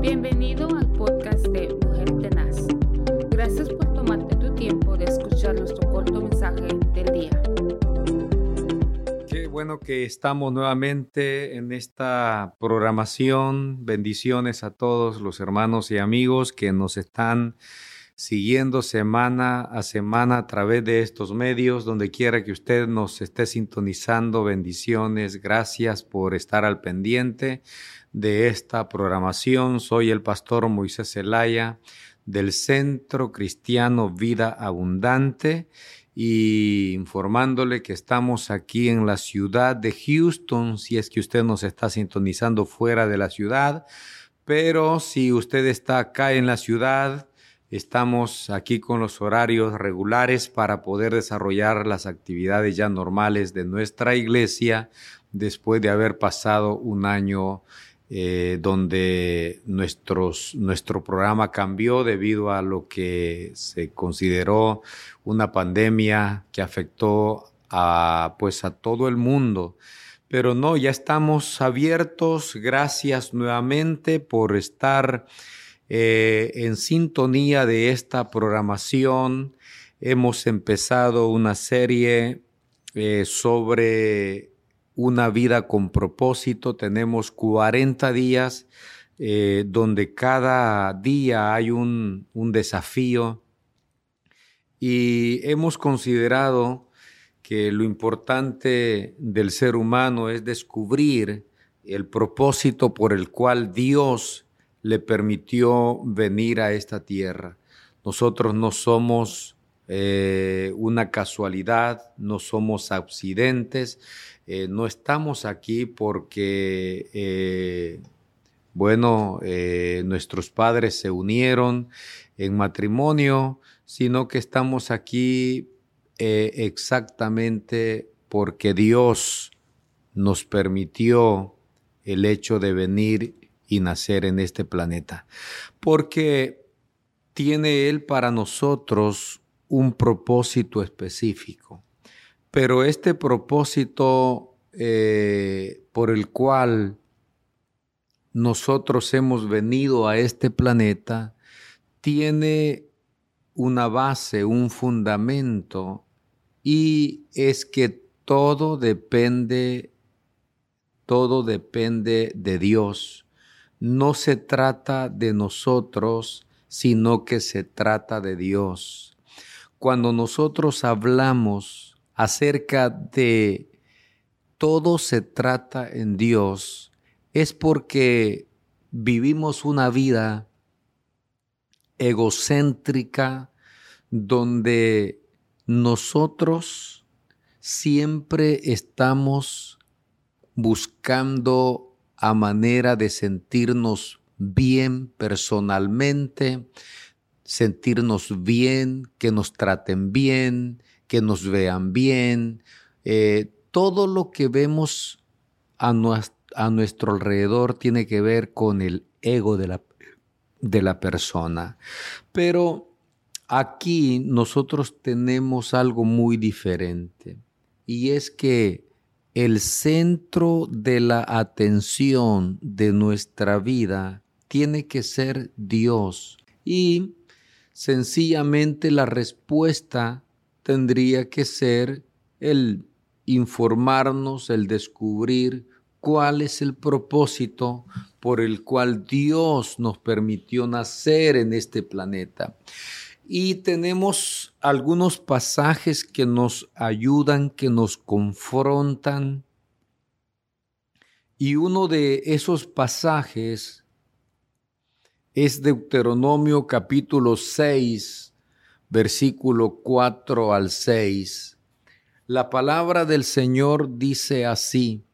Bienvenido al podcast de Mujer Tenaz. Gracias por tomarte tu tiempo de escuchar nuestro corto mensaje del día. Qué bueno que estamos nuevamente en esta programación. Bendiciones a todos los hermanos y amigos que nos están siguiendo semana a semana a través de estos medios, donde quiera que usted nos esté sintonizando. Bendiciones, gracias por estar al pendiente de esta programación. Soy el pastor Moisés Zelaya del Centro Cristiano Vida Abundante y informándole que estamos aquí en la ciudad de Houston, si es que usted nos está sintonizando fuera de la ciudad, pero si usted está acá en la ciudad, Estamos aquí con los horarios regulares para poder desarrollar las actividades ya normales de nuestra iglesia después de haber pasado un año eh, donde nuestro programa cambió debido a lo que se consideró una pandemia que afectó a, pues, a todo el mundo. Pero no, ya estamos abiertos. Gracias nuevamente por estar eh, en sintonía de esta programación, hemos empezado una serie eh, sobre una vida con propósito. Tenemos 40 días eh, donde cada día hay un, un desafío y hemos considerado que lo importante del ser humano es descubrir el propósito por el cual Dios le permitió venir a esta tierra. Nosotros no somos eh, una casualidad, no somos accidentes, eh, no estamos aquí porque, eh, bueno, nuestros padres se unieron en matrimonio, sino que estamos aquí exactamente porque Dios nos permitió el hecho de venir y nacer en este planeta, porque tiene Él para nosotros un propósito específico, pero este propósito eh, por el cual nosotros hemos venido a este planeta tiene una base, un fundamento, y es que todo depende, todo depende de Dios no se trata de nosotros, sino que se trata de Dios. Cuando nosotros hablamos acerca de todo se trata en Dios, es porque vivimos una vida egocéntrica donde nosotros siempre estamos buscando a manera de sentirnos bien personalmente, sentirnos bien, que nos traten bien, que nos vean bien. Eh, todo lo que vemos a, a, nuestro alrededor tiene que ver con el ego de la, de la persona. Pero aquí nosotros tenemos algo muy diferente y es que el centro de la atención de nuestra vida tiene que ser Dios y sencillamente la respuesta tendría que ser el informarnos, el descubrir cuál es el propósito por el cual Dios nos permitió nacer en este planeta. Y tenemos algunos pasajes que nos ayudan, que nos confrontan. Y uno de esos pasajes es Deuteronomio capítulo 6, versículo 4 al 6. La palabra del Señor dice así,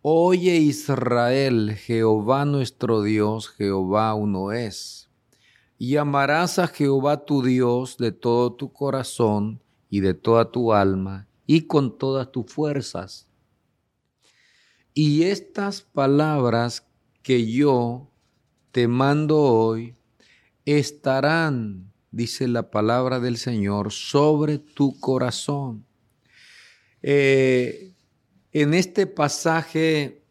Oye Israel, Jehová nuestro Dios, Jehová uno es y amarás a Jehová tu Dios de todo tu corazón y de toda tu alma y con todas tus fuerzas. Y estas palabras que yo te mando hoy estarán, dice la palabra del Señor, sobre tu corazón. Eh, en este pasaje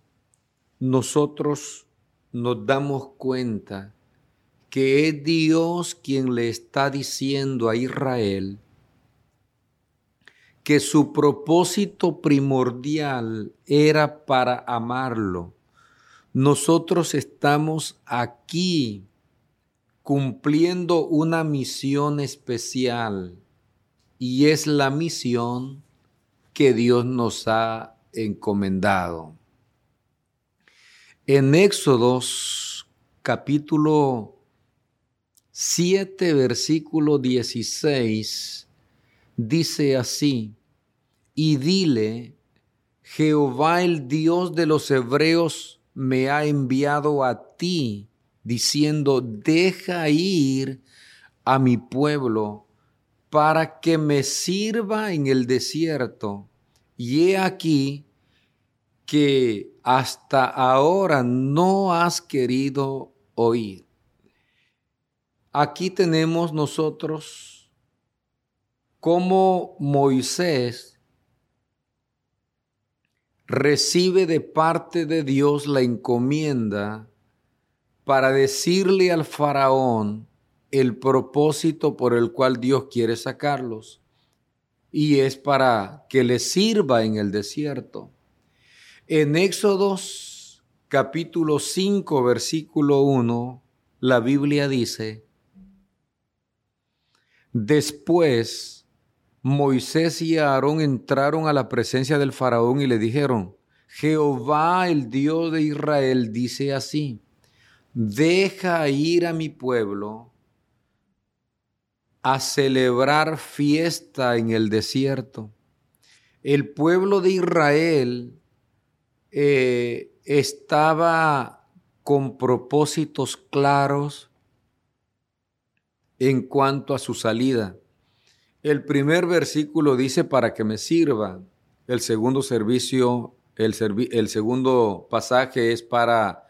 nosotros nos damos cuenta que es Dios quien le está diciendo a Israel que su propósito primordial era para amarlo. Nosotros estamos aquí cumpliendo una misión especial y es la misión que Dios nos ha encomendado. En Éxodos capítulo 7, versículo 16, dice así, y dile, Jehová el Dios de los hebreos me ha enviado a ti, diciendo, deja ir a mi pueblo para que me sirva en el desierto. Y he aquí que hasta ahora no has querido oír. Aquí tenemos nosotros cómo Moisés recibe de parte de Dios la encomienda para decirle al faraón el propósito por el cual Dios quiere sacarlos. Y es para que le sirva en el desierto. En Éxodos capítulo 5, versículo 1, la Biblia dice, Después Moisés y Aarón entraron a la presencia del faraón y le dijeron, Jehová el Dios de Israel dice así, deja ir a mi pueblo a celebrar fiesta en el desierto. El pueblo de Israel eh, estaba con propósitos claros en cuanto a su salida. El primer versículo dice para que me sirva. El segundo servicio, el, segundo pasaje es para,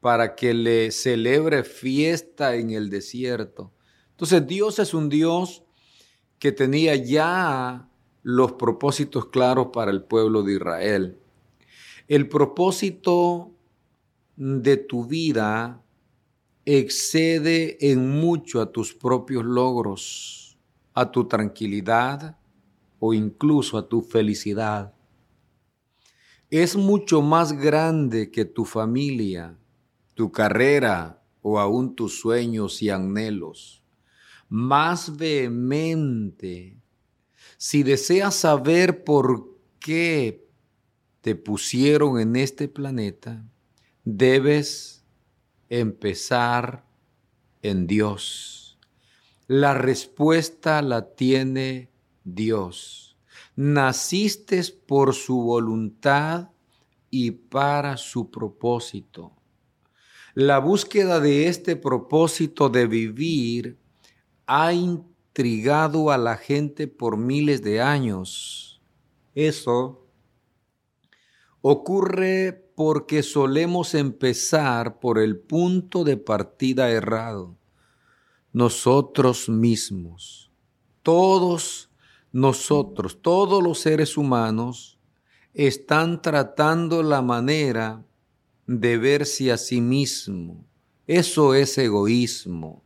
para que le celebre fiesta en el desierto. Entonces Dios es un Dios que tenía ya los propósitos claros para el pueblo de Israel. El propósito de tu vida excede en mucho a tus propios logros, a tu tranquilidad o incluso a tu felicidad. Es mucho más grande que tu familia, tu carrera o aún tus sueños y anhelos. Más vehemente, si deseas saber por qué te pusieron en este planeta, debes empezar en Dios. La respuesta la tiene Dios. Naciste por su voluntad y para su propósito. La búsqueda de este propósito de vivir ha intrigado a la gente por miles de años. Eso ocurre porque solemos empezar por el punto de partida errado. Nosotros mismos, todos nosotros, todos los seres humanos, están tratando la manera de verse a sí mismo. Eso es egoísmo.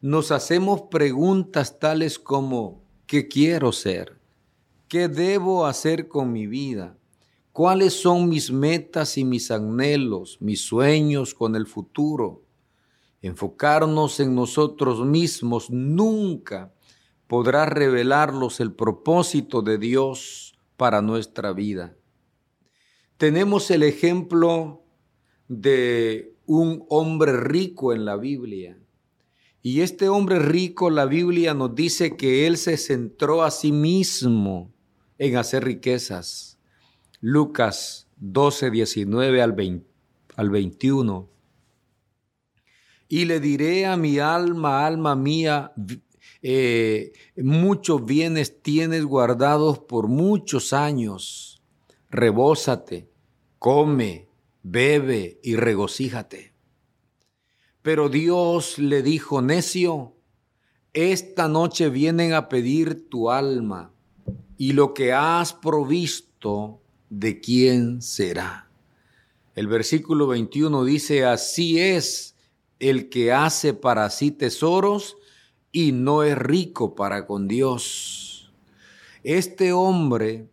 Nos hacemos preguntas tales como, ¿qué quiero ser? ¿Qué debo hacer con mi vida? Cuáles son mis metas y mis anhelos, mis sueños con el futuro. Enfocarnos en nosotros mismos nunca podrá revelarlos el propósito de Dios para nuestra vida. Tenemos el ejemplo de un hombre rico en la Biblia. Y este hombre rico, la Biblia nos dice que él se centró a sí mismo en hacer riquezas Lucas 12, 19 al, 21. Y le diré a mi alma, alma mía, eh, muchos bienes tienes guardados por muchos años. Rebózate, come, bebe y regocíjate. Pero Dios le dijo, necio, esta noche vienen a pedir tu alma y lo que has provisto de quién será. El versículo 21 dice, así es el que hace para sí tesoros y no es rico para con Dios. Este hombre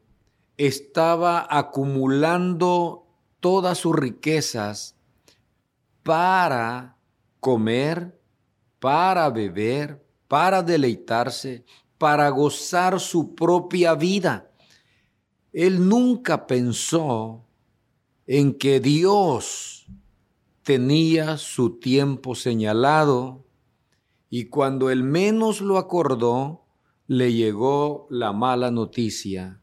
estaba acumulando todas sus riquezas para comer, para beber, para deleitarse, para gozar su propia vida. Él nunca pensó en que Dios tenía su tiempo señalado y cuando él menos lo acordó, le llegó la mala noticia.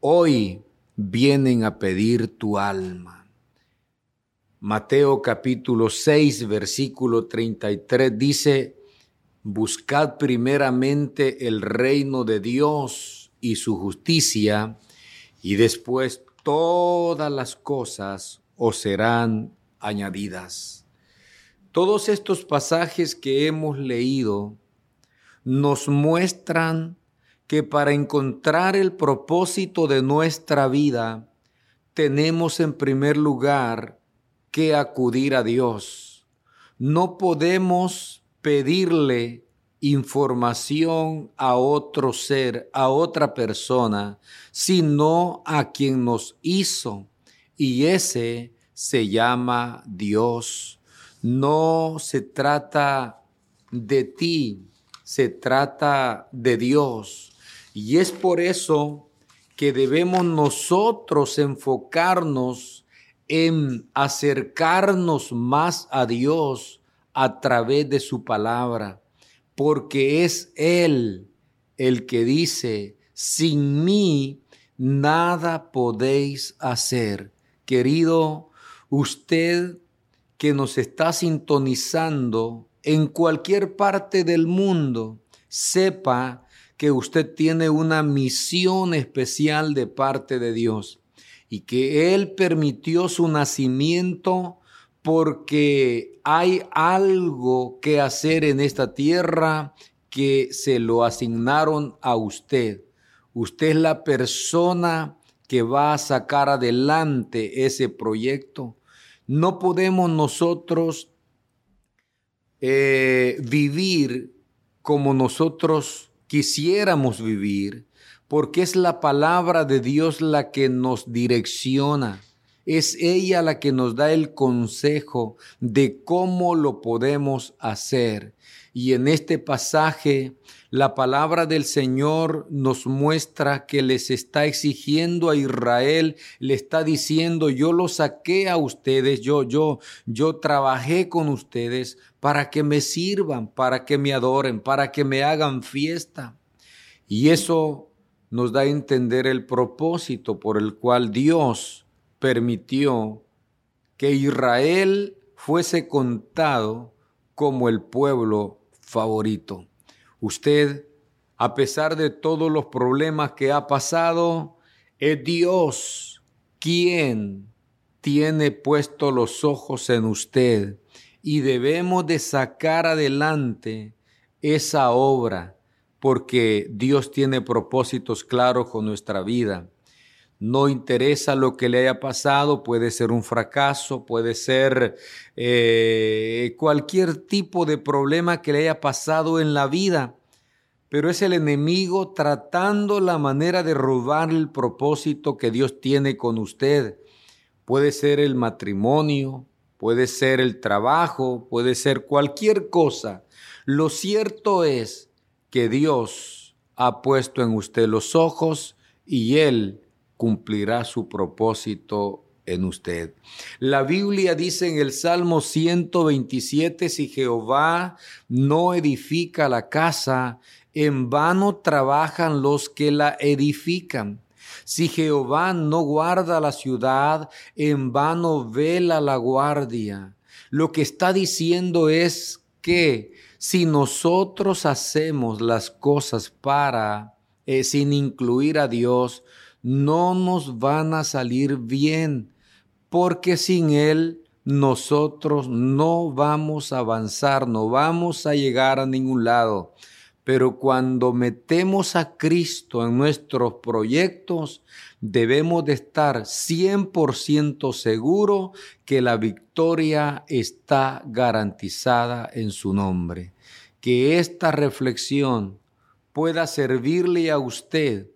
Hoy vienen a pedir tu alma. Mateo capítulo 6, versículo 33 dice, Buscad primeramente el reino de Dios y su justicia, y después todas las cosas os serán añadidas. Todos estos pasajes que hemos leído nos muestran que para encontrar el propósito de nuestra vida, tenemos en primer lugar que acudir a Dios. No podemos pedirle información a otro ser, a otra persona, sino a quien nos hizo. Y ese se llama Dios. No se trata de ti, se trata de Dios. Y es por eso que debemos nosotros enfocarnos en acercarnos más a Dios a través de su palabra porque es Él el que dice, sin mí nada podéis hacer. Querido, usted que nos está sintonizando en cualquier parte del mundo, sepa que usted tiene una misión especial de parte de Dios y que Él permitió su nacimiento porque hay algo que hacer en esta tierra que se lo asignaron a usted. Usted es la persona que va a sacar adelante ese proyecto. No podemos nosotros eh, vivir como nosotros quisiéramos vivir, porque es la palabra de Dios la que nos direcciona. Es ella la que nos da el consejo de cómo lo podemos hacer. Y en este pasaje, la palabra del Señor nos muestra que les está exigiendo a Israel, le está diciendo, yo lo saqué a ustedes, yo, yo, yo trabajé con ustedes para que me sirvan, para que me adoren, para que me hagan fiesta. Y eso nos da a entender el propósito por el cual Dios permitió que Israel fuese contado como el pueblo favorito. Usted, a pesar de todos los problemas que ha pasado, es Dios quien tiene puesto los ojos en usted y debemos de sacar adelante esa obra porque Dios tiene propósitos claros con nuestra vida no interesa lo que le haya pasado, puede ser un fracaso, puede ser eh, cualquier tipo de problema que le haya pasado en la vida, pero es el enemigo tratando la manera de robar el propósito que Dios tiene con usted. Puede ser el matrimonio, puede ser el trabajo, puede ser cualquier cosa. Lo cierto es que Dios ha puesto en usted los ojos y Él cumplirá su propósito en usted. La Biblia dice en el Salmo 127, si Jehová no edifica la casa, en vano trabajan los que la edifican. Si Jehová no guarda la ciudad, en vano vela la guardia. Lo que está diciendo es que si nosotros hacemos las cosas para, eh, sin incluir a Dios, no nos van a salir bien, porque sin Él nosotros no vamos a avanzar, no vamos a llegar a ningún lado. pero cuando metemos a Cristo en nuestros proyectos, debemos de estar 100% seguros que la victoria está garantizada en su nombre. Que esta reflexión pueda servirle a usted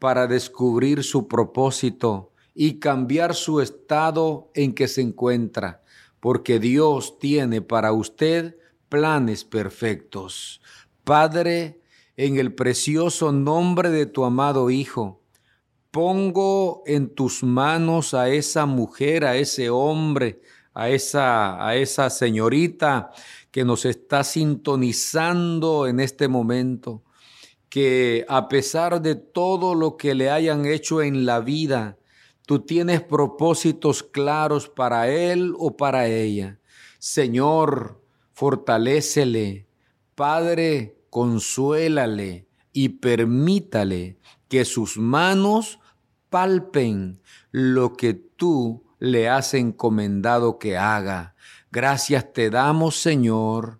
para descubrir su propósito y cambiar su estado en que se encuentra, porque Dios tiene para usted planes perfectos. Padre, en el precioso nombre de tu amado Hijo, pongo en tus manos a esa mujer, a ese hombre, a esa, a esa señorita que nos está sintonizando en este momento, que a pesar de todo lo que le hayan hecho en la vida, tú tienes propósitos claros para él o para ella. Señor, fortalécele. Padre, consuélale y permítale que sus manos palpen lo que tú le has encomendado que haga. Gracias te damos, Señor.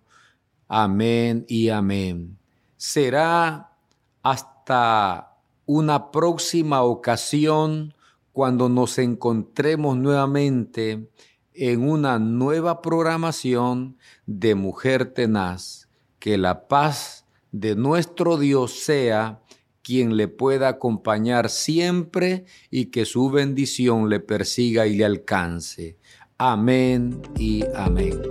Amén y amén. Será hasta una próxima ocasión cuando nos encontremos nuevamente en una nueva programación de Mujer Tenaz. Que la paz de nuestro Dios sea quien le pueda acompañar siempre y que su bendición le persiga y le alcance. Amén y amén.